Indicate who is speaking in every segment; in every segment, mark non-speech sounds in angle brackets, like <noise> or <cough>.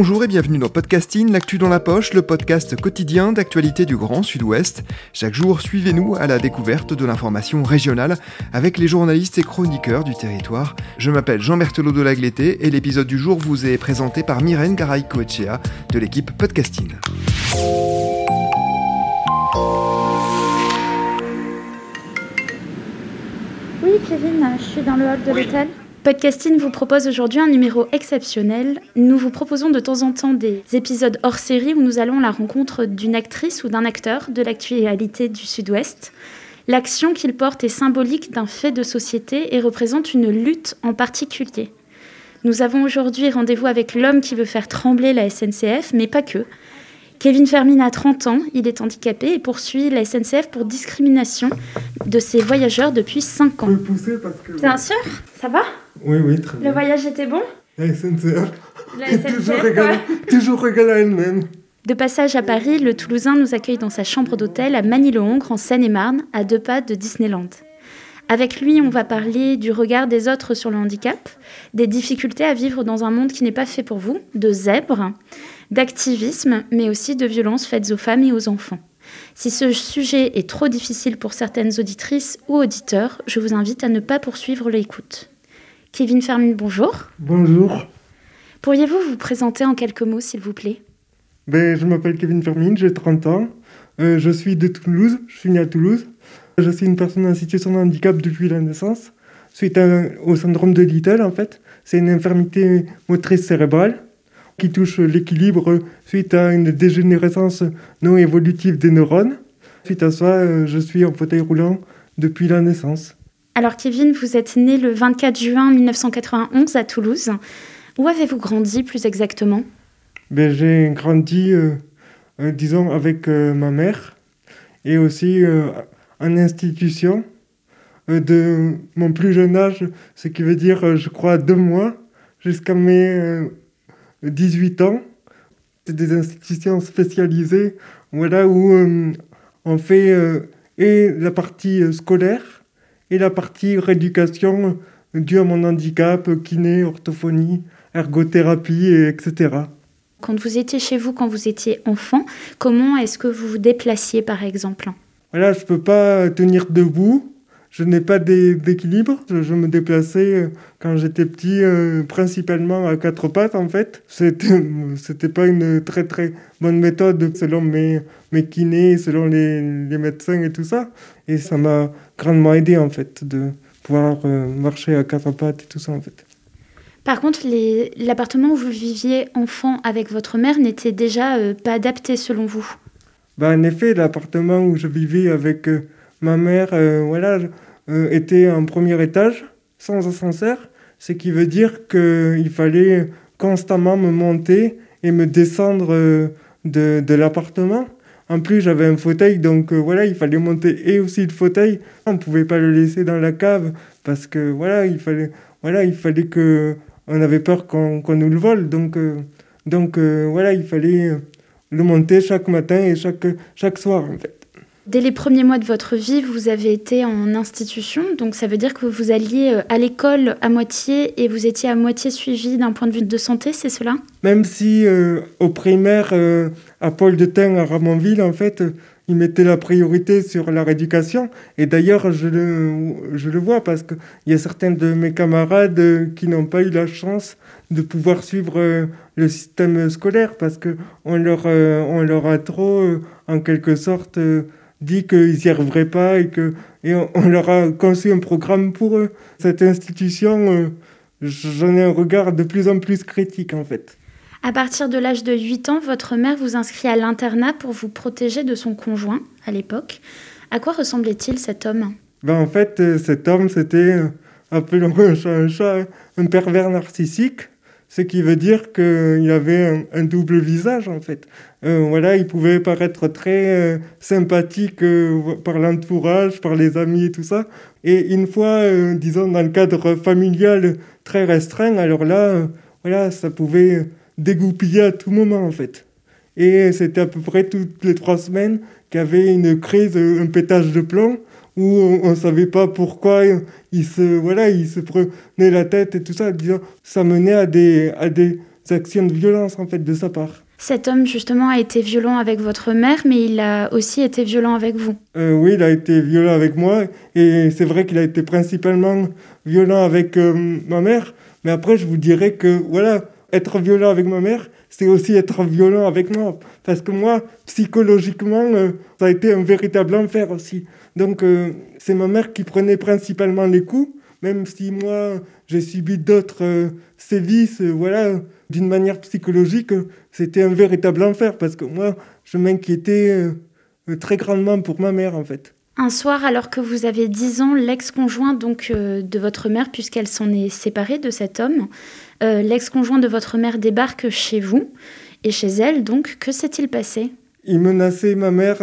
Speaker 1: Bonjour et bienvenue dans Podcasting, l'actu dans la poche, le podcast quotidien d'actualité du Grand Sud-Ouest. Chaque jour, suivez-nous à la découverte de l'information régionale avec les journalistes et chroniqueurs du territoire. Je m'appelle Jean Berthelot de Lagleté et l'épisode du jour vous est présenté par Myrène Garay-Coechea de l'équipe Podcasting.
Speaker 2: Oui, Kevin, je suis dans le hall de l'hôtel. Podcasting vous propose aujourd'hui un numéro exceptionnel. Nous vous proposons de temps en temps des épisodes hors série où nous allons à la rencontre d'une actrice ou d'un acteur de l'actualité du Sud-Ouest. L'action qu'il porte est symbolique d'un fait de société et représente une lutte en particulier. Nous avons aujourd'hui rendez-vous avec l'homme qui veut faire trembler la SNCF, mais pas que. Kevin Fermin a 30 ans, il est handicapé et poursuit la SNCF pour discrimination de ses voyageurs depuis 5 ans. Bien sûr, ça va?
Speaker 3: Oui, oui, très bien.
Speaker 2: Le voyage était bon?
Speaker 3: La SNCF,
Speaker 2: La <laughs>
Speaker 3: est toujours égale, toujours à elle-même.
Speaker 2: De passage à Paris, le Toulousain nous accueille dans sa chambre d'hôtel à Manille-le-Hongre, en Seine-et-Marne, à deux pas de Disneyland. Avec lui, on va parler du regard des autres sur le handicap, des difficultés à vivre dans un monde qui n'est pas fait pour vous, de zèbres, d'activisme, mais aussi de violences faites aux femmes et aux enfants. Si ce sujet est trop difficile pour certaines auditrices ou auditeurs, je vous invite à ne pas poursuivre l'écoute. Kevin Fermin, bonjour.
Speaker 3: Bonjour.
Speaker 2: Pourriez-vous vous présenter en quelques mots, s'il vous plaît?
Speaker 3: Ben, Je m'appelle Kevin Fermin, j'ai 30 ans. Euh, je suis de Toulouse, je suis né à Toulouse. Je suis une personne en situation de handicap depuis la naissance, suite au syndrome de Little en fait. C'est une infirmité motrice cérébrale qui touche l'équilibre suite à une dégénérescence non évolutive des neurones. Suite à ça, euh, je suis en fauteuil roulant depuis la naissance.
Speaker 2: Alors Kevin, vous êtes né le 24 juin 1991 à Toulouse. Où avez-vous grandi plus exactement?
Speaker 3: Ben, J'ai grandi, euh, euh, disons, avec ma mère et aussi en institution de mon plus jeune âge, ce qui veut dire, je crois, deux mois, jusqu'à mes 18 ans. C'est des institutions spécialisées voilà, où euh, on fait euh, et la partie euh, scolaire et la partie rééducation due à mon handicap, kiné, orthophonie, ergothérapie, etc.
Speaker 2: Quand vous étiez chez vous, quand vous étiez enfant, comment est-ce que vous vous déplaciez par exemple?
Speaker 3: Voilà, je ne peux pas tenir debout. Je n'ai pas d'équilibre. Je, me déplaçais euh, quand j'étais petit euh, principalement à quatre pattes en fait. C'était c'était pas une très très bonne méthode selon mes mes kinés, selon les, les médecins et tout ça. Et ça m'a grandement aidé en fait de pouvoir euh, marcher à quatre pattes et tout ça en fait.
Speaker 2: Par contre, l'appartement où vous viviez enfant avec votre mère n'était déjà pas adapté selon vous?
Speaker 3: Bah, En effet, l'appartement où je vivais avec ma mère euh, voilà, euh, était en premier étage, sans ascenseur, ce qui veut dire qu'il fallait constamment me monter et me descendre euh, de, l'appartement. En plus, j'avais un fauteuil, donc voilà, il fallait monter et aussi le fauteuil. On ne pouvait pas le laisser dans la cave parce que voilà, il fallait, que, on avait peur qu'on nous le vole, donc, donc voilà, il fallait le monter chaque matin et chaque, soir.
Speaker 2: Dès les premiers mois de votre vie, vous avez été en institution, donc ça veut dire que vous alliez euh, à l'école à moitié et vous étiez à moitié suivi d'un point de vue de santé, c'est cela?
Speaker 3: Même si euh, au primaire, euh, à Paul de Tain, à Ramonville, en fait, ils mettaient la priorité sur la rééducation. Et d'ailleurs, je le, vois parce qu'il y a certains de mes camarades qui n'ont pas eu la chance de pouvoir suivre le système scolaire parce qu'on on leur a trop, en quelque sorte, dit qu'ils n'y arriveraient pas et que et on, leur a conçu un programme pour eux. Cette institution, euh, j'en ai un regard de plus en plus critique en fait.
Speaker 2: À partir de l'âge de 8 ans, votre mère vous inscrit à l'internat pour vous protéger de son conjoint à l'époque. À quoi ressemblait-il cet homme?
Speaker 3: Ben, En fait, euh, cet homme, c'était, euh, appelons un chat un chat, un pervers narcissique ce qui veut dire qu'il avait un, double visage en fait. Euh, voilà, il pouvait paraître très euh, sympathique euh, par l'entourage, par les amis et tout ça. Et une fois, disons, dans le cadre familial très restreint, alors là, voilà, ça pouvait dégoupiller à tout moment en fait. Et c'était à peu près toutes les trois semaines qu'il y avait une crise, un pétage de plomb où on ne savait pas pourquoi il se, voilà, il se prenait la tête et tout ça, disant, ça menait à des, à des actions de violence en fait de sa part.
Speaker 2: Cet homme justement a été violent avec votre mère, mais il a aussi été violent avec vous.
Speaker 3: Euh, oui, il a été violent avec moi, et c'est vrai qu'il a été principalement violent avec euh, ma mère. Mais après, je vous dirais que voilà, être violent avec ma mère, c'est aussi être violent avec moi. Parce que moi, psychologiquement, euh, ça a été un véritable enfer aussi. Donc, c'est ma mère qui prenait principalement les coups, même si moi, j'ai subi d'autres sévices, voilà d'une manière psychologique, c'était un véritable enfer parce que moi, je m'inquiétais euh, très grandement pour ma mère en fait.
Speaker 2: Un soir, alors que vous avez 10 ans, l'ex-conjoint donc euh, de votre mère, puisqu'elle s'en est séparée de cet homme, euh, l'ex-conjoint de votre mère débarque chez vous et chez elle. Donc, que s'est-il passé?
Speaker 3: Il menaçait ma mère,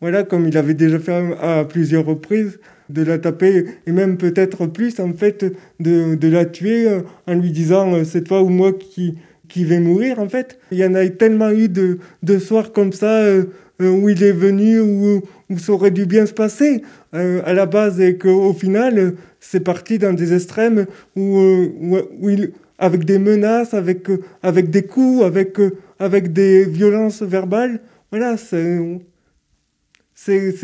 Speaker 3: voilà, comme il avait déjà fait à, plusieurs reprises, de la taper et même peut-être plus en fait de, la tuer en lui disant cette fois ou moi qui qui va mourir en fait. Il y en a tellement eu de, de soirs comme ça euh, euh, où il est venu, où, où, ça aurait dû bien se passer euh, à la base et qu'au final c'est parti dans des extrêmes où, où, il, avec des menaces, avec, avec des coups, avec, avec des violences verbales. Voilà, c'est,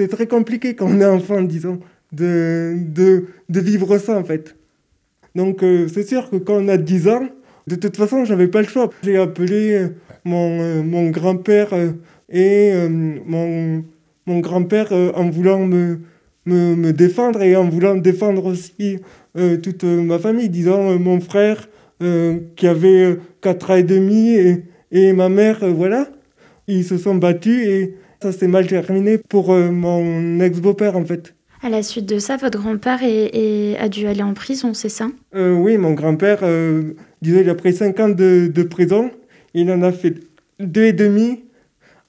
Speaker 3: très compliqué quand on est enfant, disons, de, de, de vivre ça en fait. Donc c'est sûr que quand on a 10 ans, de toute façon, j'avais pas le choix. J'ai appelé euh, mon, euh, mon grand-père euh, et mon, mon grand-père en voulant me, me, me, défendre et en voulant défendre aussi toute ma famille, disant mon frère qui avait 4 ans et demi et, et ma mère, voilà. Ils se sont battus et ça s'est mal terminé pour mon ex-beau-père en fait.
Speaker 2: À la suite de ça, votre grand-père a dû aller en prison, c'est ça?
Speaker 3: Oui, mon grand-père il a pris 5 ans de, de, prison. Il en a fait deux et demi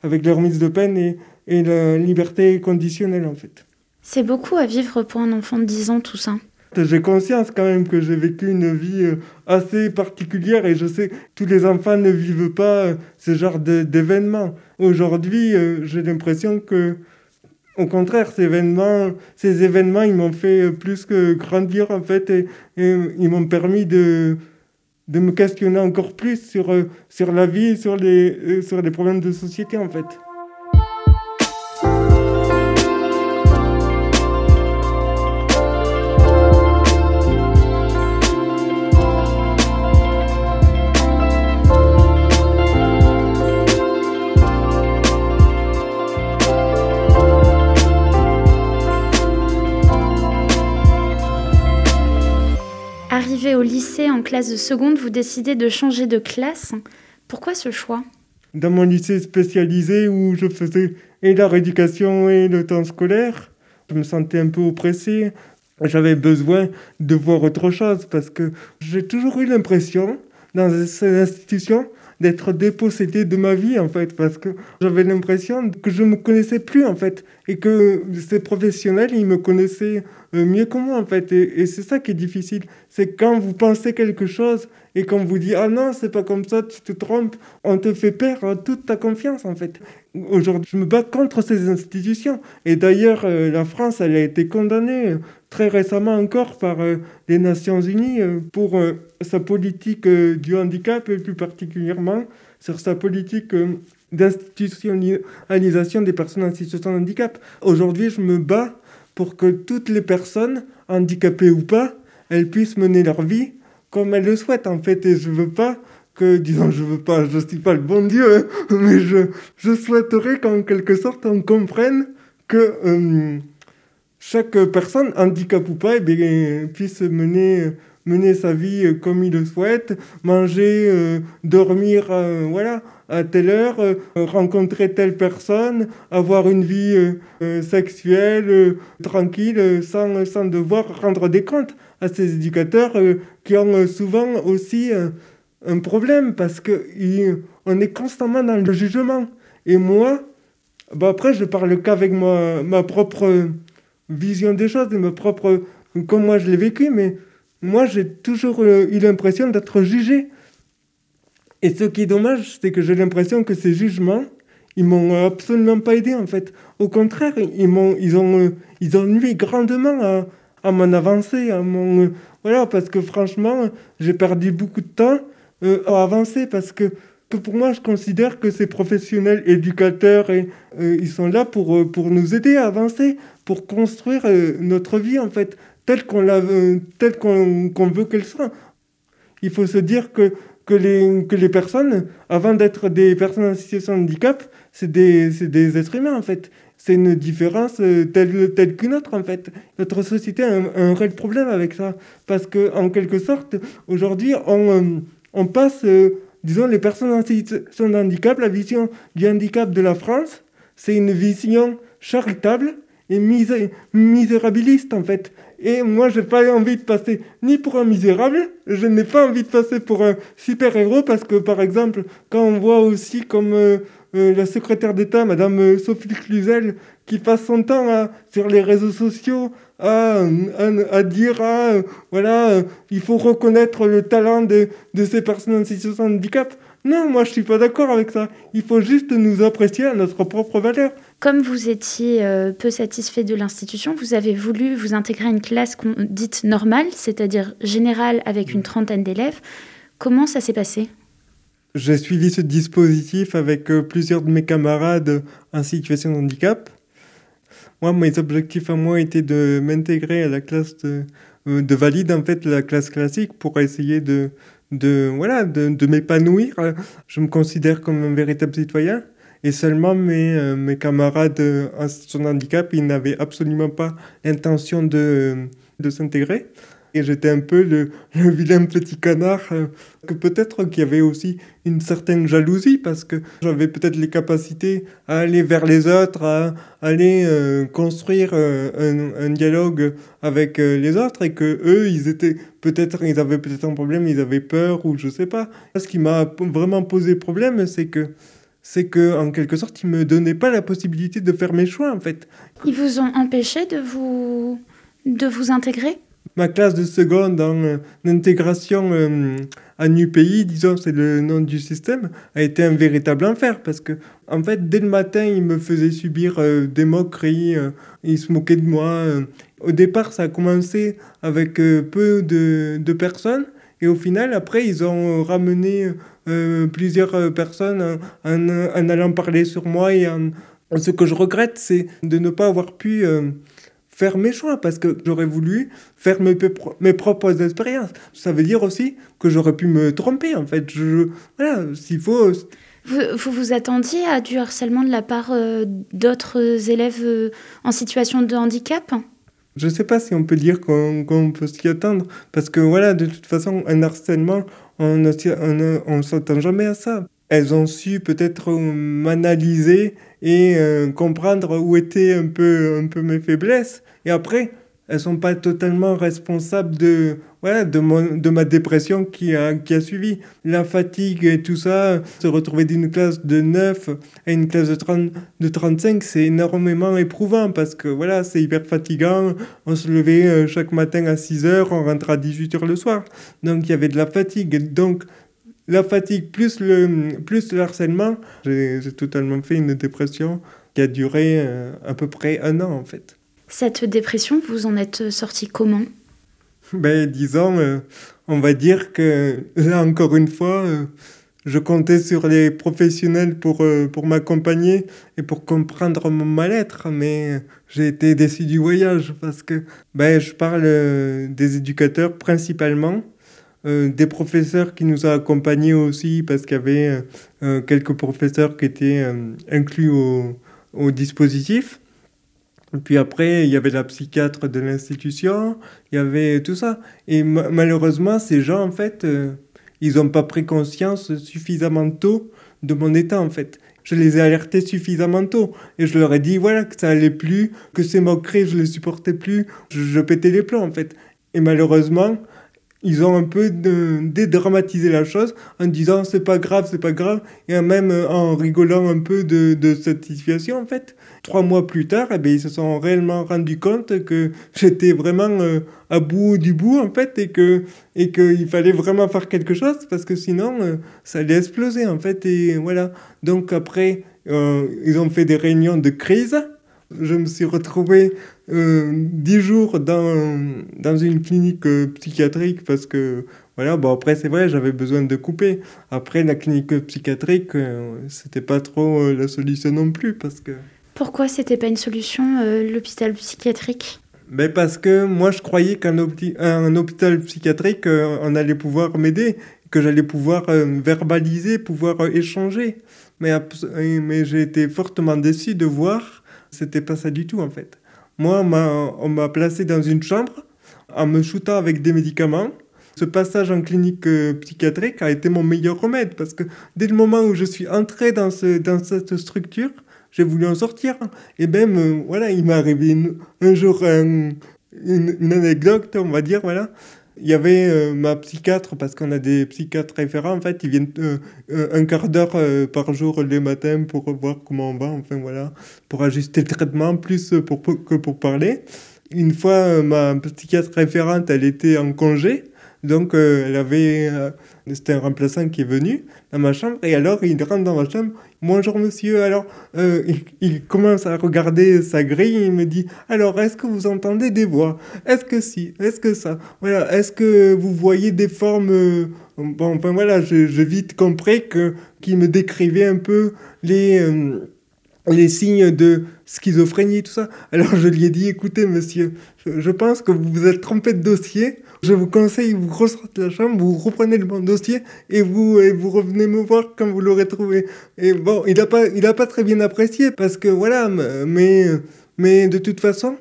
Speaker 3: avec la remise de peine et, et la liberté conditionnelle, en fait.
Speaker 2: C'est beaucoup à vivre pour un enfant de 10 ans, tout ça.
Speaker 3: J'ai conscience quand même que j'ai vécu une vie euh, assez particulière et je sais que tous les enfants ne vivent pas euh, ce genre d'événements. Aujourd'hui, euh, j'ai l'impression que, au contraire, ces événements, ces événements, ils m'ont fait plus que grandir en fait et ils m'ont permis de, de me questionner encore plus sur, sur la vie, sur les, sur les problèmes de société en fait.
Speaker 2: Lycée en classe de seconde, vous décidez de changer de classe. Pourquoi ce choix?
Speaker 3: Dans mon lycée spécialisé où je faisais et la rééducation et le temps scolaire, je me sentais un peu oppressé. J'avais besoin de voir autre chose parce que j'ai toujours eu l'impression dans cette institution d'être dépossédé de ma vie en fait parce que j'avais l'impression que je me connaissais plus en fait et que ces professionnels ils me connaissaient mieux que moi en fait. Et, c'est ça qui est difficile. C'est quand vous pensez quelque chose et qu'on vous dit ah non c'est pas comme ça tu te trompes on te fait perdre toute ta confiance en fait. Aujourd'hui je me bats contre ces institutions. Et d'ailleurs euh, la France elle a été condamnée très récemment encore par euh, les Nations Unies euh, pour euh, sa politique du handicap et plus particulièrement sur sa politique d'institutionnalisation des personnes en situation de handicap. Aujourd'hui, je me bats pour que toutes les personnes, handicapées ou pas, elles puissent mener leur vie comme elles le souhaitent en fait. Et je veux pas que, disons, je veux pas, je suis pas le bon Dieu, hein, <laughs> mais je, souhaiterais qu'en quelque sorte on comprenne que chaque personne, handicap ou pas, eh puisse mener, mener sa vie comme il le souhaite, manger, euh, dormir euh, voilà, à telle heure, euh, rencontrer telle personne, avoir une vie sexuelle tranquille, sans, sans devoir rendre des comptes à ces éducateurs qui ont souvent aussi un problème parce qu'on est constamment dans le jugement. Et moi, bah après, je parle qu'avec ma, ma propre vision des choses, de ma propre, comme moi je l'ai vécu, mais moi j'ai toujours euh, eu l'impression d'être jugé. Et ce qui est dommage, c'est que j'ai l'impression que ces jugements, ils m'ont absolument pas aidé en fait. Au contraire, ils m'ont, ils ont, euh, ils ont nuit grandement à, à mon avancée, à mon, euh, voilà, parce que franchement, j'ai perdu beaucoup de temps avancer parce que, que, pour moi, je considère que ces professionnels éducateurs, et, ils sont là pour, pour nous aider à avancer, pour construire notre vie, en fait, telle qu'on telle qu'on veut qu'elle soit. Il faut se dire que que les, que les personnes, avant d'être des personnes en situation de handicap, c'est des, des êtres humains en fait. C'est une différence euh, telle, telle qu'une autre en fait. Notre société a un, réel problème avec ça. Parce que en quelque sorte, aujourd'hui, on, euh, on passe, euh, disons, les personnes en situation de handicap, la vision du handicap de la France, c'est une vision charitable et misérabiliste en fait. Et moi, je n'ai pas envie de passer ni pour un misérable, je n'ai pas envie de passer pour un super-héros, parce que, par exemple, quand on voit aussi comme euh, euh, la secrétaire d'État, Madame euh, Sophie Cluzel, qui passe son temps sur les réseaux sociaux à, dire ah, voilà, il faut reconnaître le talent de, de ces personnes en situation de handicap. Non, moi je suis pas d'accord avec ça. Il faut juste nous apprécier à notre propre valeur.
Speaker 2: Comme vous étiez euh, peu satisfait de l'institution, vous avez voulu vous intégrer à une classe dite normale, c'est-à-dire générale avec une trentaine d'élèves. Comment ça s'est passé?
Speaker 3: J'ai suivi ce dispositif avec euh, plusieurs de mes camarades en situation de handicap. Moi, mes objectifs à moi étaient de m'intégrer à la classe de, euh, de valide, en fait, la classe classique, pour essayer de, de, voilà, de, m'épanouir. Je me considère comme un véritable citoyen. Et seulement mes, euh, mes camarades en situation de handicap, ils n'avaient absolument pas l'intention de, de s'intégrer. Et j'étais un peu le, <laughs> le, vilain petit canard, euh, que peut-être qu'il y avait aussi une certaine jalousie, parce que j'avais peut-être les capacités à aller vers les autres, à aller euh, construire un, un, dialogue avec les autres, et que eux, ils étaient peut-être, ils avaient peut-être un problème, ils avaient peur, ou je sais pas. Ce qui m'a vraiment posé problème, c'est que c'est que en quelque sorte, ils me donnaient pas la possibilité de faire mes choix en fait.
Speaker 2: Ils vous ont empêché de vous de vous intégrer?
Speaker 3: Ma classe de seconde en euh, intégration euh, à NUPI, disons, c'est le nom du système, a été un véritable enfer parce que, en fait, dès le matin, ils me faisaient subir euh, des moqueries, ils se moquaient de moi. Au départ, ça a commencé avec peu de, de personnes et au final, après, ils ont ramené euh, plusieurs euh, personnes en, allant parler sur moi. Et ce que je regrette, c'est de ne pas avoir pu euh, faire mes choix parce que j'aurais voulu faire mes, propres expériences. Ça veut dire aussi que j'aurais pu me tromper, en fait. Voilà, s'il faut...
Speaker 2: Vous, vous attendiez à du harcèlement de la part d'autres élèves en situation de handicap?
Speaker 3: Je sais pas si on peut dire qu'on peut s'y attendre, parce que voilà, de toute façon, un harcèlement, on ne s'attend jamais à ça. Elles ont su peut-être m'analyser et euh, comprendre où étaient un peu, un peu mes faiblesses. Et après, elles sont pas totalement responsables de voilà de, mon, de ma dépression qui a, qui a suivi. La fatigue et tout ça se retrouver d'une classe de 9 à une classe de 30 de 35 c'est énormément éprouvant parce que voilà c'est hyper fatigant. On se levait euh, chaque matin à 6 heures on rentrait à 18 heures le soir. Donc il y avait de la fatigue. Donc la fatigue plus le plus le harcèlement j'ai totalement fait une dépression qui a duré euh, à peu près un an en fait
Speaker 2: cette dépression, vous en êtes sorti comment?
Speaker 3: Ben, Disons, euh, on va dire que là, encore une fois, euh, je comptais sur les professionnels pour, euh, pour m'accompagner et pour comprendre mon mal-être, mais j'ai été déçu du voyage parce que ben, je parle des éducateurs principalement. des professeurs qui nous ont accompagnés aussi parce qu'il y avait quelques professeurs qui étaient inclus au, au dispositif. Puis après, il y avait la psychiatre de l'institution, il y avait tout ça. Et malheureusement, ces gens, en fait, euh, ils n'ont pas pris conscience suffisamment tôt de mon état, en fait. Je les ai alertés suffisamment tôt. Et je leur ai dit, voilà, que ça allait plus, que ces moqueries, je les supportais plus. Je, je pétais les plombs, en fait. Et malheureusement, ils ont un peu dédramatisé la chose en disant c'est pas grave, c'est pas grave, et même en rigolant un peu de, de cette situation en fait. Trois mois plus tard, eh bien, ils se sont réellement rendus compte que j'étais vraiment euh, à bout du bout en fait et que et qu'il fallait vraiment faire quelque chose parce que sinon euh, ça allait exploser en fait et voilà. Donc après, euh, ils ont fait des réunions de crise Je me suis retrouvé euh, dix jours dans, dans une clinique euh, psychiatrique parce que, voilà, bon après c'est vrai, j'avais besoin de couper. Après, la clinique psychiatrique, euh, c'était pas trop la solution non plus parce que...
Speaker 2: Pourquoi c'était pas une solution, l'hôpital psychiatrique?
Speaker 3: Mais ben, parce que moi je croyais qu'un un hôpital psychiatrique, on allait pouvoir m'aider, que j'allais pouvoir verbaliser, pouvoir échanger. Mais, mais j'ai été fortement déçu de voir, c'était pas ça du tout en fait. Moi, on m'a placé dans une chambre en me shootant avec des médicaments. Ce passage en clinique euh, psychiatrique a été mon meilleur remède parce que dès le moment où je suis entré dans, ce, dans cette structure, j'ai voulu en sortir. Et même, euh, voilà, il m'est arrivé un jour une, une, anecdote, on va dire, voilà. Il y avait euh, ma psychiatre, parce qu'on a des psychiatres référents, en fait, ils viennent euh, euh, un quart d'heure par jour les matins pour voir comment on va, enfin voilà, pour ajuster le traitement, plus pour, que pour parler. Une fois, ma psychiatre référente, elle était en congé, donc elle avait c'était un remplaçant qui est venu dans ma chambre et alors il rentre dans ma chambre. Bonjour monsieur, alors euh, il, commence à regarder sa grille. Et il me dit alors est-ce que vous entendez des voix? Est-ce que si? Est-ce que ça? Voilà, est-ce que vous voyez des formes euh, Bon, enfin voilà, j'ai vite compris qu'il me décrivait un peu les euh, les signes de schizophrénie, tout ça. Alors je lui ai dit, écoutez monsieur, je, pense que vous vous êtes trompé de dossier. Je vous conseille, vous ressortez de la chambre, vous reprenez le bon dossier et vous, et vous revenez me voir quand vous l'aurez trouvé. Et bon, il n'a pas, pas très bien apprécié parce que voilà, mais, mais de toute façon,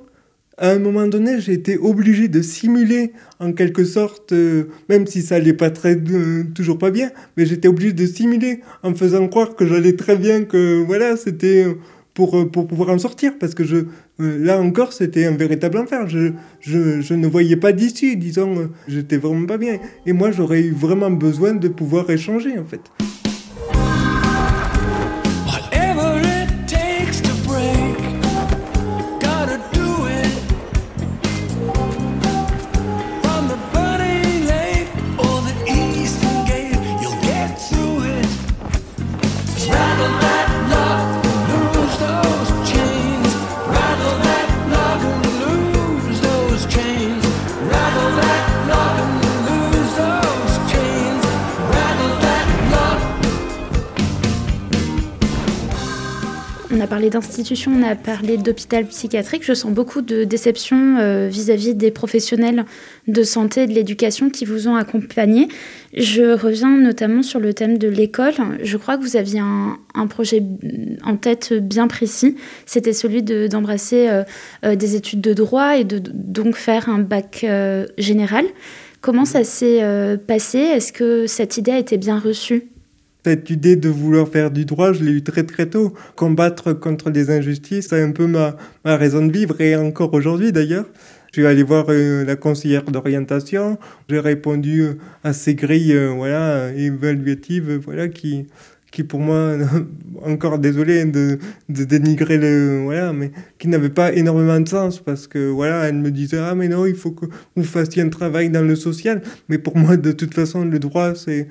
Speaker 3: à un moment donné, j'ai été obligé de simuler en quelque sorte, euh, même si ça allait pas très, euh, toujours pas bien, mais j'étais obligé de simuler en faisant croire que j'allais très bien, que voilà, c'était pour, euh, pour pouvoir en sortir, parce que je, là encore, c'était un véritable enfer. Je, je, je ne voyais pas d'issue, disons, j'étais vraiment pas bien. Et moi, j'aurais eu vraiment besoin de pouvoir échanger, en fait.
Speaker 2: Parlé d'institutions, on a parlé d'hôpital psychiatrique. Je sens beaucoup de déception euh, vis-à-vis des professionnels de santé et de l'éducation qui vous ont accompagné. Je reviens notamment sur le thème de l'école. Je crois que vous aviez un, projet en tête bien précis. C'était celui d'embrasser euh, euh, des études de droit et de donc faire un bac général. Comment ça s'est passé? Est-ce que cette idée a été bien reçue?
Speaker 3: Cette idée de vouloir faire du droit, je l'ai eu très très tôt. Combattre contre des injustices, c'est un peu ma, ma raison de vivre, et encore aujourd'hui d'ailleurs. Je suis allé voir euh, la conseillère d'orientation, j'ai répondu euh, à ces grilles euh, voilà, évaluatives voilà, qui, qui pour moi, <laughs> encore désolé de, dénigrer le, voilà, mais qui n'avait pas énormément de sens parce que voilà, elle me disait ah mais non, il faut que vous fassiez un travail dans le social, mais pour moi de toute façon le droit c'est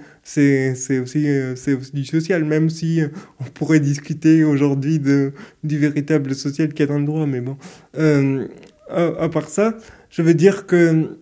Speaker 3: aussi euh, aussi du social, même si on pourrait discuter aujourd'hui du véritable social qui est le droit, mais bon, euh, à part ça, je veux dire que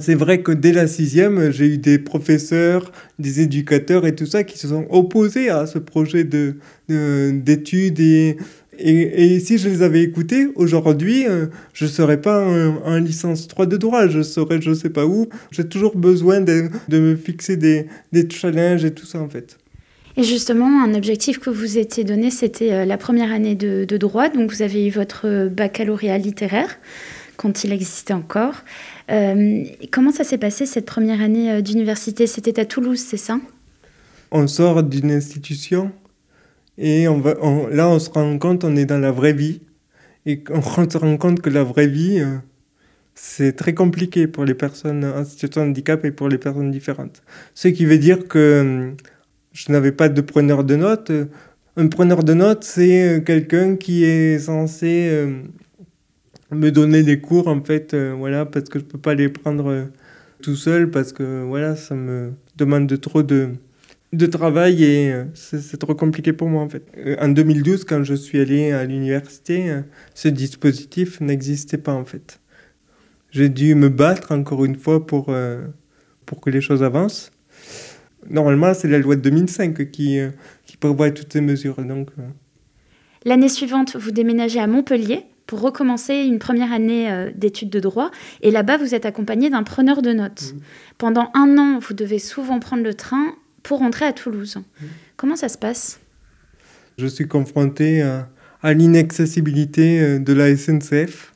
Speaker 3: c'est vrai que dès la sixième, j'ai eu des professeurs, des éducateurs et tout ça qui se sont opposés à ce projet de, d'études et, et, si je les avais écoutés, aujourd'hui, euh, je ne serais pas en, licence 3 de droit, je serais je ne sais pas où. J'ai toujours besoin de, de me fixer des, des, challenges et tout ça en fait.
Speaker 2: Et justement, un objectif que vous étiez donné, c'était euh, la première année de, de droit, donc vous avez eu votre baccalauréat littéraire quand il existait encore. Euh, comment ça s'est passé cette première année euh, d'université? C'était à Toulouse, c'est ça?
Speaker 3: On sort d'une institution et là on se rend compte on est dans la vraie vie et <laughs> on se rend compte que la vraie vie euh, c'est très compliqué pour les personnes en situation de handicap et pour les personnes différentes. Ce qui veut dire que je n'avais pas de preneur de notes. Un preneur de notes, c'est quelqu'un qui est censé me donner des cours en fait euh, voilà parce que je peux pas les prendre euh, tout seul parce que voilà ça me demande de trop de de travail et c'est trop compliqué pour moi en fait. En 2012, quand je suis allé à l'université, ce dispositif n'existait pas en fait. J'ai dû me battre encore une fois pour, pour que les choses avancent. Normalement, c'est la loi de 2005 qui, qui prévoit toutes ces mesures. Donc,
Speaker 2: L'année suivante, vous déménagez à Montpellier pour recommencer une première année euh, d'études de droit. Et là-bas, vous êtes accompagné d'un preneur de notes. Mmh. Pendant un an, vous devez souvent prendre le train pour rentrer à Toulouse. Mmh. Comment ça se passe?
Speaker 3: Je suis confronté à, l'inaccessibilité euh, de la SNCF.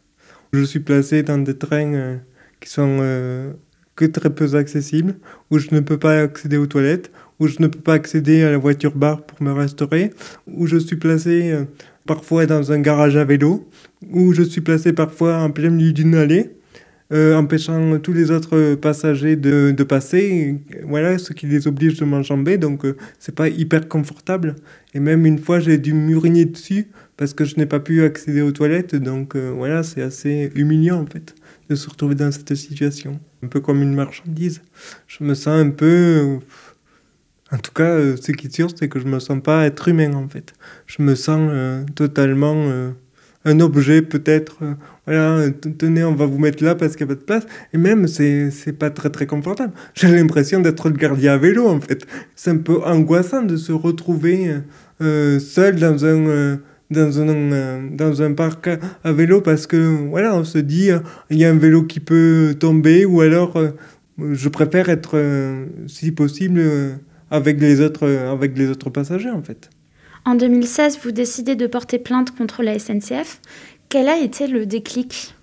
Speaker 3: Je suis placé dans des trains euh, qui sont que très peu accessibles, où je ne peux pas accéder aux toilettes, où je ne peux pas accéder à la voiture bar pour me restaurer, où je suis placé parfois dans un garage à vélo, où je suis placé parfois en plein milieu d'une allée, euh, empêchant tous les autres passagers de, passer, voilà, ce qui les oblige de m'enjamber, donc euh, c'est pas hyper confortable. Et même une fois, j'ai dû m'uriner dessus parce que je n'ai pas pu accéder aux toilettes, donc euh, voilà, c'est assez humiliant en fait de se retrouver dans cette situation, un peu comme une marchandise. Je me sens un peu en tout cas, euh, ce qui est sûr, c'est que je me sens pas être humain en fait. Je me sens euh, totalement euh, un objet peut-être. voilà, tenez, on va vous mettre là parce qu'il n'y a pas de place. Et même, c'est c'est pas très très confortable. <laughs> J'ai l'impression d'être le gardien à vélo en fait. C'est un peu angoissant de se retrouver seul dans un dans un, dans un parc à vélo parce que voilà, on se dit il y a un vélo qui peut tomber ou alors je préfère être si possible avec les autres, avec les autres passagers en fait.
Speaker 2: En 2016, vous décidez de porter plainte contre la SNCF. Quel a été le déclic?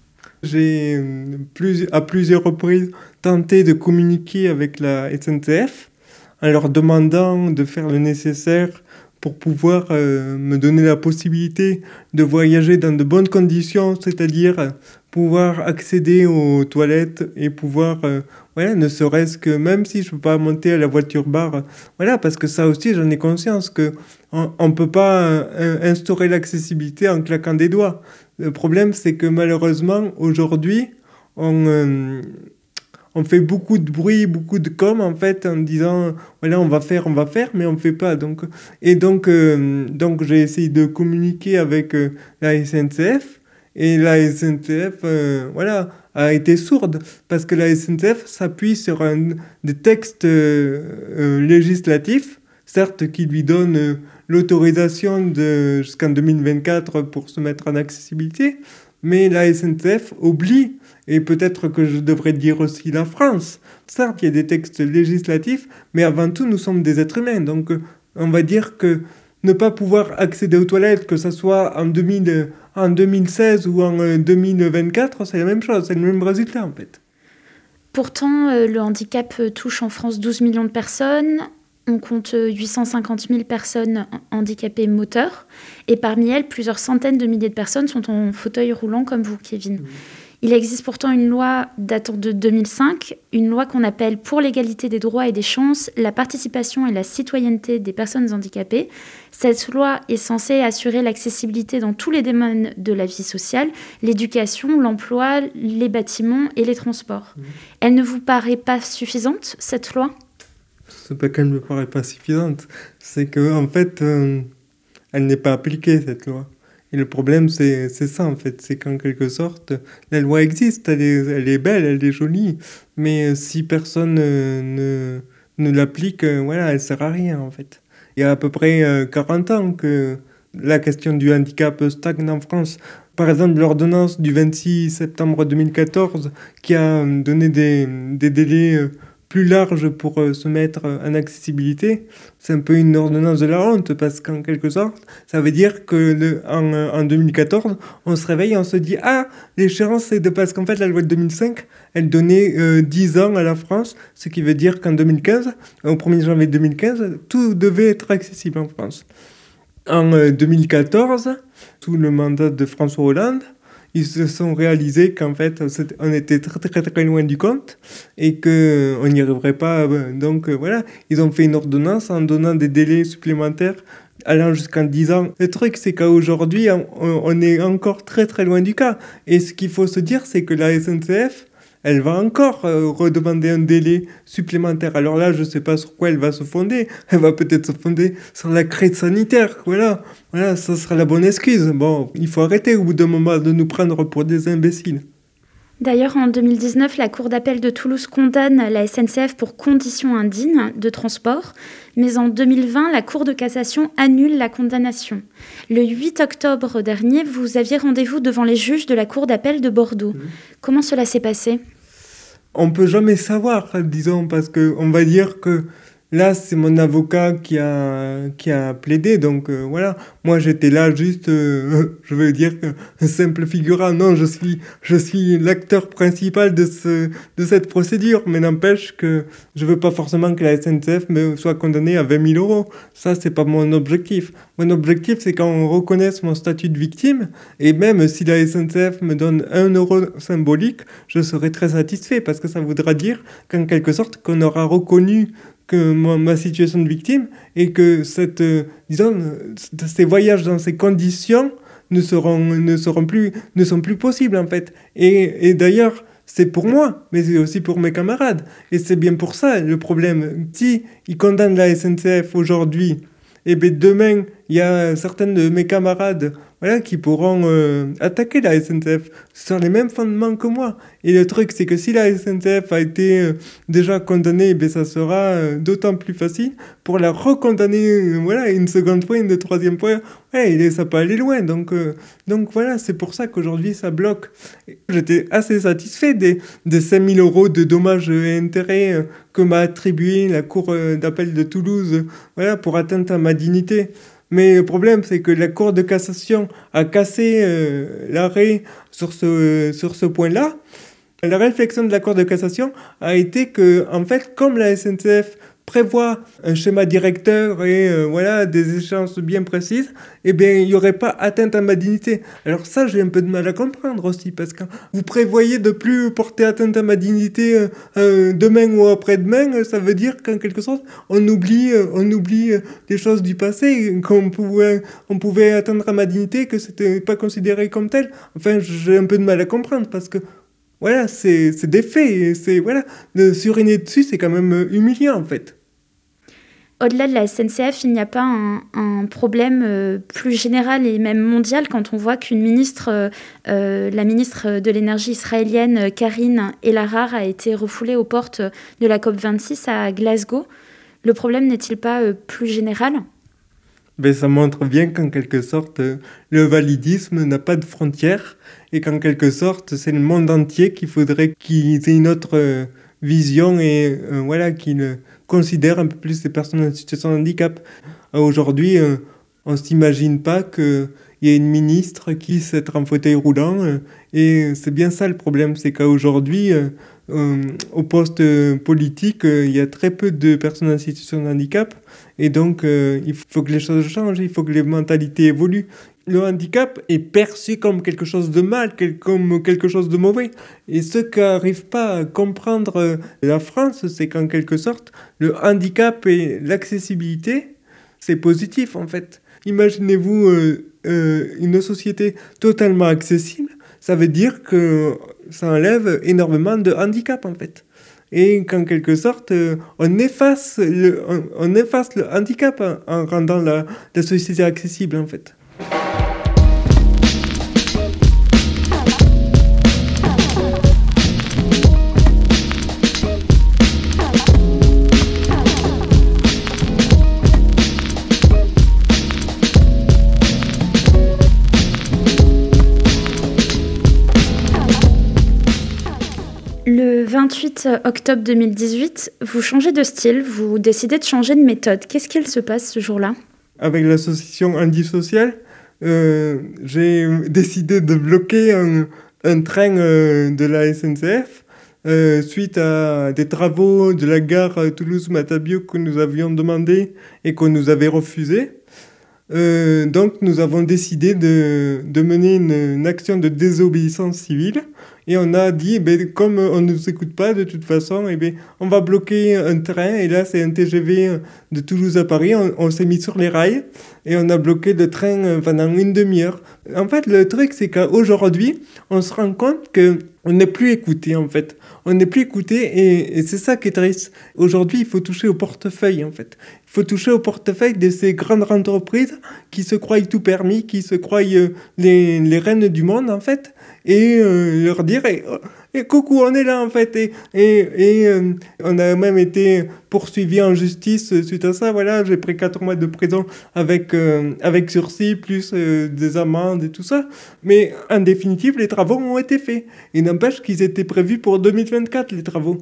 Speaker 3: J'ai euh, à plusieurs reprises tenté de communiquer avec la SNCF en leur demandant de faire le nécessaire pour pouvoir euh, me donner la possibilité de voyager dans de bonnes conditions, c'est-à-dire pouvoir accéder aux toilettes et pouvoir, euh, voilà, ne serait-ce que même si je ne peux pas monter à la voiture bar, voilà, parce que ça aussi j'en ai conscience que on ne peut pas euh, instaurer l'accessibilité en claquant des doigts. Le problème c'est que malheureusement aujourd'hui on on fait beaucoup de bruit, beaucoup de com en fait en disant voilà on va faire, on va faire, mais on fait pas. Donc et donc euh, donc j'ai essayé de communiquer avec euh, la SNCF et la SNCF euh, voilà a été sourde parce que la SNCF s'appuie sur un, des textes législatifs certes qui lui donnent l'autorisation de jusqu'en 2024 pour se mettre en accessibilité, mais la SNCF oublie et peut-être que je devrais dire aussi la France. Certes, il y a des textes législatifs, mais avant tout, nous sommes des êtres humains. Donc, on va dire que ne pas pouvoir accéder aux toilettes, que ce soit en, 2000, en 2016 ou en 2024, c'est la même chose, c'est le même résultat en fait.
Speaker 2: Pourtant, euh, le handicap touche en France 12 millions de personnes. On compte 850 000 personnes handicapées moteurs. Et parmi elles, plusieurs centaines de milliers de personnes sont en fauteuil roulant comme vous, Kevin. Il existe pourtant une loi datant de 2005, une loi qu'on appelle pour l'égalité des droits et des chances, la participation et la citoyenneté des personnes handicapées. Cette loi est censée assurer l'accessibilité dans tous les domaines de la vie sociale, l'éducation, l'emploi, les bâtiments et les transports. Mmh. Elle ne vous paraît pas suffisante, cette loi?
Speaker 3: C'est pas qu'elle ne me paraît pas suffisante, c'est qu'en en fait, euh, elle n'est pas appliquée, cette loi. Et le problème, c'est ça, en fait. C'est qu'en quelque sorte, la loi existe, elle est, elle est, belle, elle est jolie. Mais euh, si personne ne, ne l'applique, euh, voilà, elle sert à rien, en fait. Il y a à peu près 40 euh, ans que la question du handicap stagne en France. Par exemple, l'ordonnance du 26 septembre 2014 qui a donné des, des délais plus large pour euh, se mettre en accessibilité, c'est un peu une ordonnance de la honte parce qu'en quelque sorte, ça veut dire que en, en, 2014, on se réveille et on se dit Ah, l'échéance, c'est de parce qu'en fait, la loi de 2005, elle donnait 10 euh, ans à la France, ce qui veut dire qu'en 2015, au 1er janvier 2015, tout devait être accessible en France. En 2014, euh, sous le mandat de François Hollande, ils se sont réalisés qu'en fait, on était très, très, très loin du compte et qu'on n'y arriverait pas. Euh, donc euh, voilà, ils ont fait une ordonnance en donnant des délais supplémentaires allant jusqu'en 10 ans. Le truc, c'est qu'aujourd'hui, on, est encore très très loin du cas. Et ce qu'il faut se dire, c'est que la SNCF, elle va encore redemander un délai supplémentaire. Alors là, je ne sais pas sur quoi elle va se fonder. Elle va peut-être se fonder sur la crise sanitaire. Voilà, voilà, ça sera la bonne excuse. Bon, il faut arrêter au bout d'un moment de nous prendre pour des imbéciles.
Speaker 2: D'ailleurs, en 2019, la Cour d'appel de Toulouse condamne la SNCF pour conditions indignes de transport, mais en 2020, la Cour de cassation annule la condamnation. Le 8 octobre dernier, vous aviez rendez-vous devant les juges de la Cour d'appel de Bordeaux. Mmh. Comment cela s'est passé?
Speaker 3: On peut jamais savoir, disons, parce qu'on va dire que Là, c'est mon avocat qui a, qui a plaidé, donc euh, voilà. Moi, j'étais là juste, euh, <laughs> je veux dire, un <laughs> simple figurant. Non, je suis, je suis l'acteur principal de, ce, de cette procédure, mais n'empêche que je veux pas forcément que la SNCF me soit condamnée à 20 000 euros. Ça, c'est pas mon objectif. Mon objectif, c'est qu'on reconnaisse mon statut de victime, et même si la SNCF me donne un euro symbolique, je serai très satisfait, parce que ça voudra dire qu'en quelque sorte, qu'on aura reconnu que ma, situation de victime et que cette, euh, disons, ces voyages dans ces conditions ne seront, ne seront plus, ne sont plus possibles en fait. Et, et d'ailleurs, c'est pour moi, mais c'est aussi pour mes camarades. Et c'est bien pour ça le problème. Si ils condamnent la SNCF aujourd'hui, et bien demain, il y a certains de mes camarades voilà, qui pourront euh, attaquer la SNCF sur les mêmes fondements que moi. Et le truc, c'est que si la SNCF a été euh, déjà condamnée, ben, ça sera euh, d'autant plus facile pour la recondamner voilà, une seconde fois, une troisième fois. Ouais, ça peut aller loin. Donc, donc voilà, c'est pour ça qu'aujourd'hui, ça bloque. J'étais assez satisfait des, des 5000 euros de dommages et intérêts que m'a attribué la Cour d'appel de Toulouse voilà, pour atteinte à ma dignité. Mais le problème, c'est que la Cour de cassation a cassé euh, l'arrêt sur ce, sur ce point-là. La réflexion de la Cour de cassation a été que, en fait, comme la SNCF prévoit un schéma directeur et euh, voilà des échéances bien précises, eh bien, il n'y aurait pas atteinte à ma dignité. Alors ça, j'ai un peu de mal à comprendre aussi, parce que vous prévoyez de plus porter atteinte à ma dignité euh, euh, demain ou après-demain, ça veut dire qu'en quelque sorte, on oublie, on oublie des choses du passé, qu'on pouvait, on pouvait atteindre à ma dignité, que c'était pas considéré comme tel. Enfin, j'ai un peu de mal à comprendre, parce que voilà, c'est des faits, c'est voilà, de suriner dessus, c'est quand même humiliant en fait
Speaker 2: au-delà de la SNCF, il n'y a pas un, problème euh, plus général et même mondial quand on voit qu'une ministre, euh, euh, la ministre de l'énergie israélienne, Karine Elahar, a été refoulée aux portes de la COP26 à Glasgow. Le problème n'est-il pas plus général?
Speaker 3: Ben, Ça montre bien qu'en quelque sorte, le validisme n'a pas de frontières et qu'en quelque sorte, c'est le monde entier qu'il faudrait qu'il ait une autre vision et voilà, qu'il considère un peu plus les personnes en situation de handicap. Euh, aujourd'hui, euh, on ne s'imagine pas qu'il y ait une ministre qui puisse être en fauteuil roulant. Euh, et c'est bien ça le problème, c'est qu'aujourd'hui, au poste politique, il y a très peu de personnes en situation de handicap. Et donc, il faut que les choses changent, il faut que les mentalités évoluent le handicap est perçu comme quelque chose de mal, comme quelque chose de mauvais. Et ce qu'arrive pas à comprendre euh, la France, c'est qu'en quelque sorte, le handicap et l'accessibilité, c'est positif en fait. Imaginez-vous euh, euh, une société totalement accessible, ça veut dire que ça enlève énormément de handicap en fait. Et qu'en quelque sorte, on efface le, on, efface le handicap en, rendant la, la société accessible en fait.
Speaker 2: Le 28 octobre 2018, vous changez de style, vous décidez de changer de méthode. Qu'est-ce qu'il se passe ce jour-là?
Speaker 3: Avec l'association Indisocial, euh, j'ai <laughs> décidé de bloquer un, train euh, de la SNCF euh, suite à des travaux de la gare Toulouse-Matabio que nous avions demandé et qu'on nous avait refusé. donc nous avons décidé de, mener une, action de désobéissance civile Et on a dit, eh ben, comme on ne nous écoute pas de toute façon, eh ben, on va bloquer un train. Et là, c'est un TGV de Toulouse à Paris. On, s'est mis sur les rails et on a bloqué le train pendant une demi-heure. En fait, le truc, c'est qu'aujourd'hui, on se rend compte qu'on n'est plus écouté, en fait on n'est plus écouté et, c'est ça qui est triste. Aujourd'hui, il faut toucher au portefeuille en fait. Il faut toucher au portefeuille de ces grandes entreprises qui se croient tout permis, qui se croient euh, les, les reines du monde en fait et euh, leur dire et coucou, on est là en fait. Et, et, euh, on a même été poursuivi en justice suite à ça. Voilà, j'ai pris 4 mois de prison avec, euh, avec sursis, plus euh, des amendes et tout ça. Mais en définitive, les travaux ont été faits. Il n'empêche qu'ils étaient prévus pour 2024, les travaux.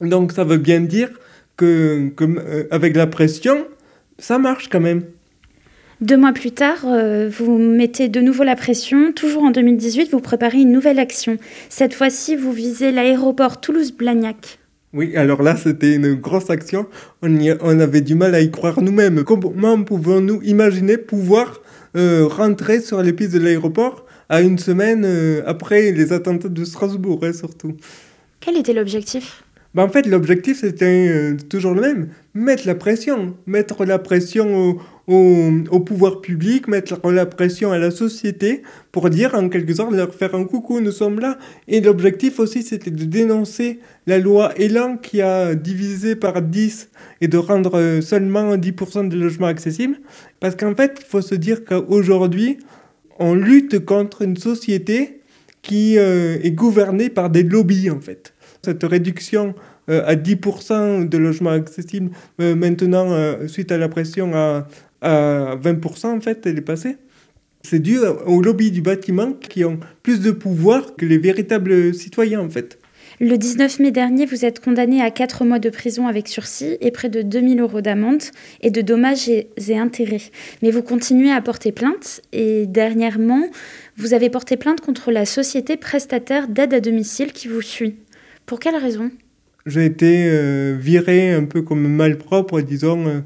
Speaker 3: Donc ça veut bien dire que, que avec la pression, ça marche quand même.
Speaker 2: Deux mois plus tard, euh, vous mettez de nouveau la pression. Toujours en 2018, vous préparez une nouvelle action. Cette fois-ci, vous visez l'aéroport Toulouse-Blagnac.
Speaker 3: Oui, alors là, c'était une grosse action. On, on, avait du mal à y croire nous-mêmes. Comment pouvons-nous imaginer pouvoir euh, rentrer sur les pistes de l'aéroport à une semaine euh, après les attentats de Strasbourg, hein, surtout?
Speaker 2: Quel était l'objectif?
Speaker 3: Bah, en fait, l'objectif, c'était toujours le même. Mettre la pression. Mettre la pression au, au, pouvoir public, mettre la pression à la société pour dire en quelque sorte, leur faire un coucou, nous sommes là. Et l'objectif aussi, c'était de dénoncer la loi Elan qui a divisé par 10 et de rendre seulement 10% de logements accessibles. Parce qu'en fait, il faut se dire qu'aujourd'hui, on lutte contre une société qui euh, est gouvernée par des lobbies, en fait. Cette réduction euh, à 10% de logements accessibles, euh, maintenant, suite à la pression à, à 20% en fait, elle est passée. C'est dû au lobby du bâtiment qui ont plus de pouvoir que les véritables citoyens en fait.
Speaker 2: Le 19 mai dernier, vous êtes condamné à 4 mois de prison avec sursis et près de 2000 euros d'amende et de dommages et, intérêts. Mais vous continuez à porter plainte et dernièrement, vous avez porté plainte contre la société prestataire d'aide à domicile qui vous suit. Pour quelle raison?
Speaker 3: J'ai été euh, viré un peu comme malpropre, disons. Euh,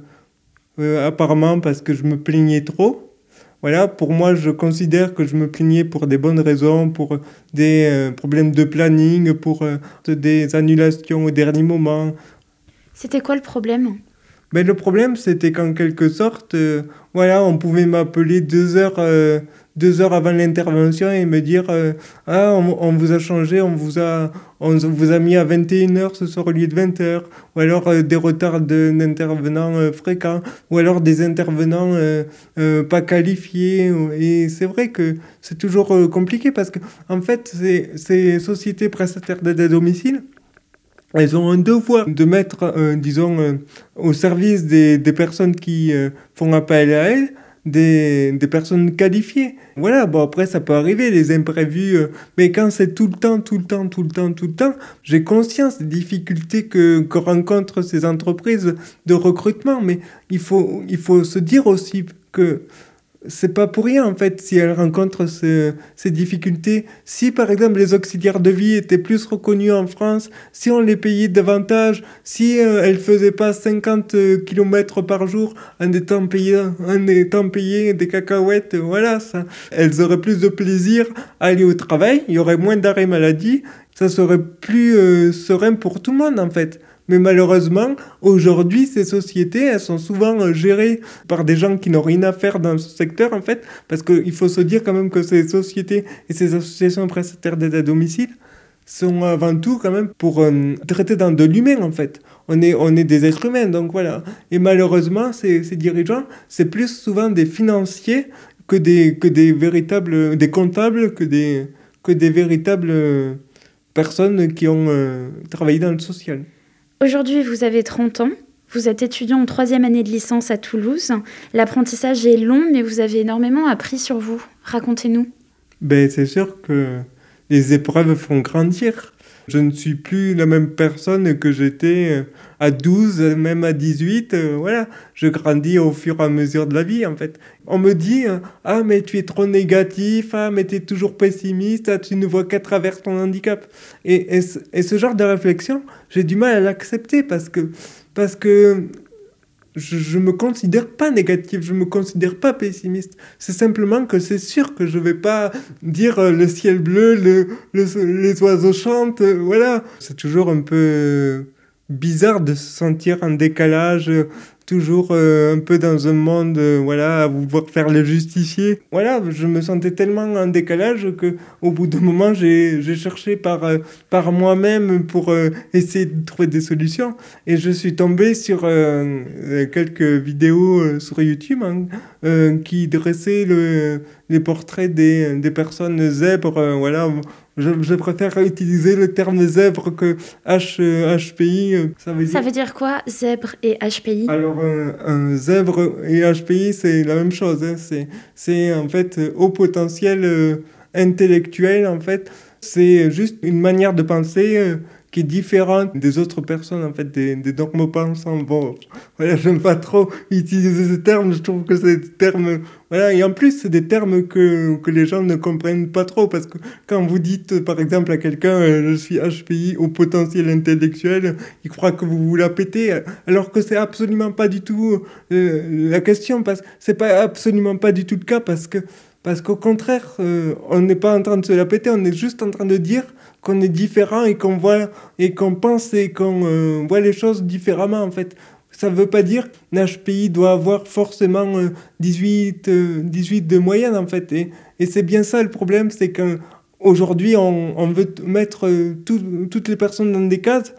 Speaker 3: euh, apparemment parce que je me plaignais trop. Voilà, pour moi, je considère que je me plaignais pour des bonnes raisons, pour des euh, problèmes de planning, pour des annulations au dernier moment.
Speaker 2: C'était quoi le problème?
Speaker 3: Ben, Le problème, c'était qu'en quelque sorte, voilà, on pouvait m'appeler deux heures deux heures avant l'intervention et me dire euh, Ah, on, vous a changé, on vous a, on vous a mis à 21h ce soir au lieu de 20h, ou alors euh, des retards d'intervenants euh, fréquents, ou alors des intervenants pas qualifiés. Et c'est vrai que c'est toujours compliqué parce que, en fait, ces, ces sociétés prestataires d'aide à domicile, elles ont un devoir de mettre, disons, au service des, des personnes qui font appel à elles, des, des, personnes qualifiées. Voilà, bon après ça peut arriver, les imprévus, euh, mais quand c'est tout le temps, tout le temps, tout le temps, tout le temps, j'ai conscience des difficultés que, que rencontrent ces entreprises de recrutement, mais il faut, il faut se dire aussi que c'est pas pour rien en fait si elle rencontre ces difficultés. Si par exemple les auxiliaires de vie étaient plus reconnus en France, si on les payait davantage, si euh, elles faisaient pas 50 euh, km par jour en étant payées, en étant payées des cacahuètes, voilà ça, elles auraient plus de plaisir à aller au travail, il y aurait moins d'arrêt maladie, ça serait plus euh, serein pour tout le monde en fait. Mais malheureusement, aujourd'hui, ces sociétés, elles sont souvent euh, gérées par des gens qui n'ont rien à faire dans ce secteur, en fait, parce qu'il faut se dire quand même que ces sociétés et ces associations prestataires d'aide à domicile sont avant tout quand même pour euh, traiter dans de l'humain, en fait. On est, on est des êtres humains, donc voilà. Et malheureusement, ces, dirigeants, c'est plus souvent des financiers que des, que des véritables, des comptables, que des, que des véritables euh, personnes qui ont travaillé dans le social.
Speaker 2: Aujourd'hui, vous avez 30 ans. Vous êtes étudiant en troisième année de licence à Toulouse. L'apprentissage est long, mais vous avez énormément appris sur vous. Racontez-nous.
Speaker 3: Ben, c'est sûr que les épreuves font grandir. Je ne suis plus la même personne que j'étais euh, à 12, même à 18. Euh, voilà, je grandis au fur et à mesure de la vie, en fait. On me dit euh, Ah, mais tu es trop négatif, ah, mais tu es toujours pessimiste, ah, tu ne vois qu'à travers ton handicap. Et, et, ce genre de réflexion, j'ai du mal à l'accepter parce que, parce que je, ne me considère pas négatif, je me considère pas pessimiste. C'est simplement que c'est sûr que je vais pas dire euh, le ciel bleu, le, les oiseaux chantent, euh, voilà. C'est toujours un peu bizarre de se sentir en décalage toujours euh, un peu dans un monde, euh, voilà, à vouloir faire le justicier. Voilà, je me sentais tellement en décalage que au bout d'un moment, j'ai cherché par, euh, par moi-même pour essayer de trouver des solutions. Et je suis tombé sur quelques vidéos sur YouTube hein, qui dressaient le, les portraits des, des personnes zèbres, voilà, je, préfère utiliser le terme zèbre que H, HPI.
Speaker 2: Euh, ça veut, dire... ça veut dire quoi, zèbre et HPI
Speaker 3: Alors, un, zèbre et HPI, c'est la même chose. Hein. C'est en fait haut potentiel euh, intellectuel, en fait. C'est juste une manière de penser euh, qui est différente des autres personnes, en fait, des, des normopensants. Bon, voilà, j'aime pas trop utiliser ce terme, je trouve que c'est des termes... Voilà, et en plus, c'est des termes que, que les gens ne comprennent pas trop, parce que quand vous dites, par exemple, à quelqu'un, euh, je suis HPI au potentiel intellectuel, il croit que vous vous la pétez, alors que c'est absolument pas du tout euh, la question, parce que c'est pas absolument pas du tout le cas, parce que parce qu'au contraire, euh, on n'est pas en train de se la péter, on est juste en train de dire qu'on est différent et qu'on voit et qu'on pense et qu'on euh, voit les choses différemment en fait. Ça ne veut pas dire qu'un HPI doit avoir forcément 18, euh, 18 de moyenne en fait. Et, c'est bien ça le problème, c'est qu'aujourd'hui on, veut mettre toutes les personnes dans des cases.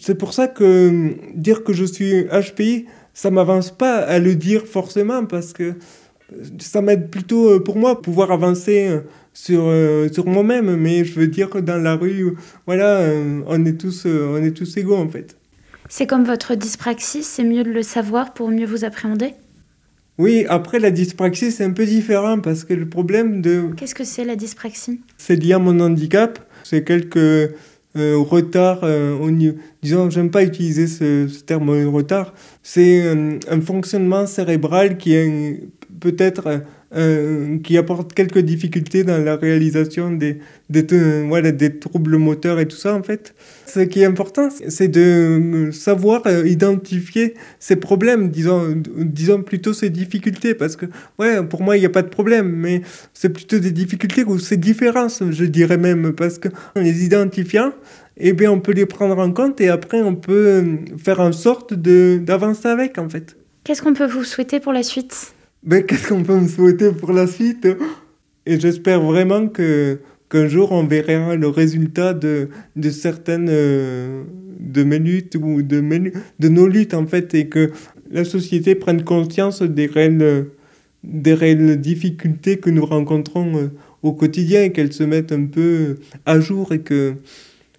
Speaker 3: C'est pour ça que dire que je suis HPI, ça m'avance pas à le dire forcément parce que ça m'aide plutôt euh, pour moi pouvoir avancer euh, sur, euh, sur moi-même mais je veux dire que dans la rue voilà on est tous on est tous égaux en fait.
Speaker 2: C'est comme votre dyspraxie c'est mieux de le savoir pour mieux vous appréhender?
Speaker 3: Oui après la dyspraxie c'est un peu différent parce que le problème de
Speaker 2: qu'est-ce que c'est la dyspraxie?
Speaker 3: C'est lié à mon handicap. C'est quelques retard au niveau disons j'aime pas utiliser ce, ce terme retard. C'est un, un, fonctionnement cérébral qui est peut-être euh, euh, qui apporte quelques difficultés dans la réalisation des, des, voilà, des troubles moteurs et tout ça en fait. Ce qui est important, c'est de savoir euh, identifier ces problèmes, disons, disons plutôt ces difficultés, parce que ouais, pour moi, il n'y a pas de problème, mais c'est plutôt des difficultés ou ces différences, je dirais même, parce que les identifiant, eh bien, on peut les prendre en compte et après, on peut faire en sorte d'avancer avec, en fait.
Speaker 2: Qu'est-ce qu'on peut vous souhaiter pour la suite?
Speaker 3: Ben, qu'est-ce qu'on peut me souhaiter pour la suite? Et j'espère vraiment que qu'un jour on verra le résultat de, de certaines euh, de mes luttes ou de, mes, de nos luttes en fait et que la société prenne conscience des réelles, des réelles difficultés que nous rencontrons euh, au quotidien et qu'elle se mette un peu à jour et que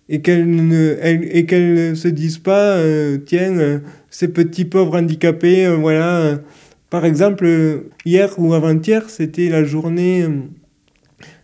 Speaker 3: et qu'elle ne et qu'elle se dise pas euh, tiens ces petits pauvres handicapés voilà par exemple, hier ou avant-hier, c'était la journée, euh,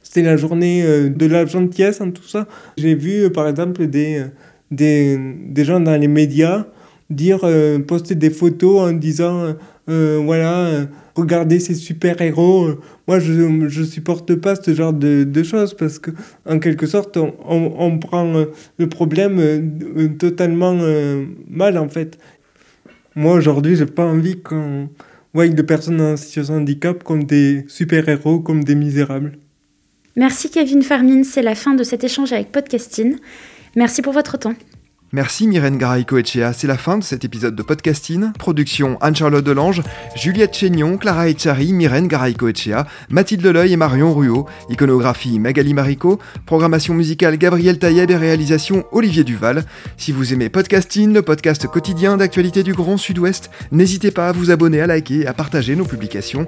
Speaker 3: c'était la journée euh, de la gentillesse, en tout ça. J'ai vu, euh, par exemple, des, des, des, gens dans les médias dire, poster des photos en disant, voilà, regardez ces super-héros. Moi, je ne supporte pas ce genre de, de, choses parce que, en quelque sorte, on, on, on prend le problème totalement mal, en fait. Moi, aujourd'hui, j'ai pas envie qu'on voient des personnes en situation de handicap comme des super-héros, comme des misérables.
Speaker 2: Merci Kevin Farmine, c'est la fin de cet échange avec Podcasting. Merci pour votre temps.
Speaker 1: Merci Myrène Garay-Coetchea, c'est la fin de cet épisode de Podcasting. Production Anne-Charlotte Delange, Juliette Chénion, Clara Echari, Myrène Garay-Coetchea, Mathilde Leleuil et Marion Ruot, iconographie Magali Marico, programmation musicale Gabriel Taïeb et réalisation Olivier Duval. Si vous aimez Podcasting, le podcast quotidien d'actualité du Grand Sud-Ouest, n'hésitez pas à vous abonner, à liker et à partager nos publications.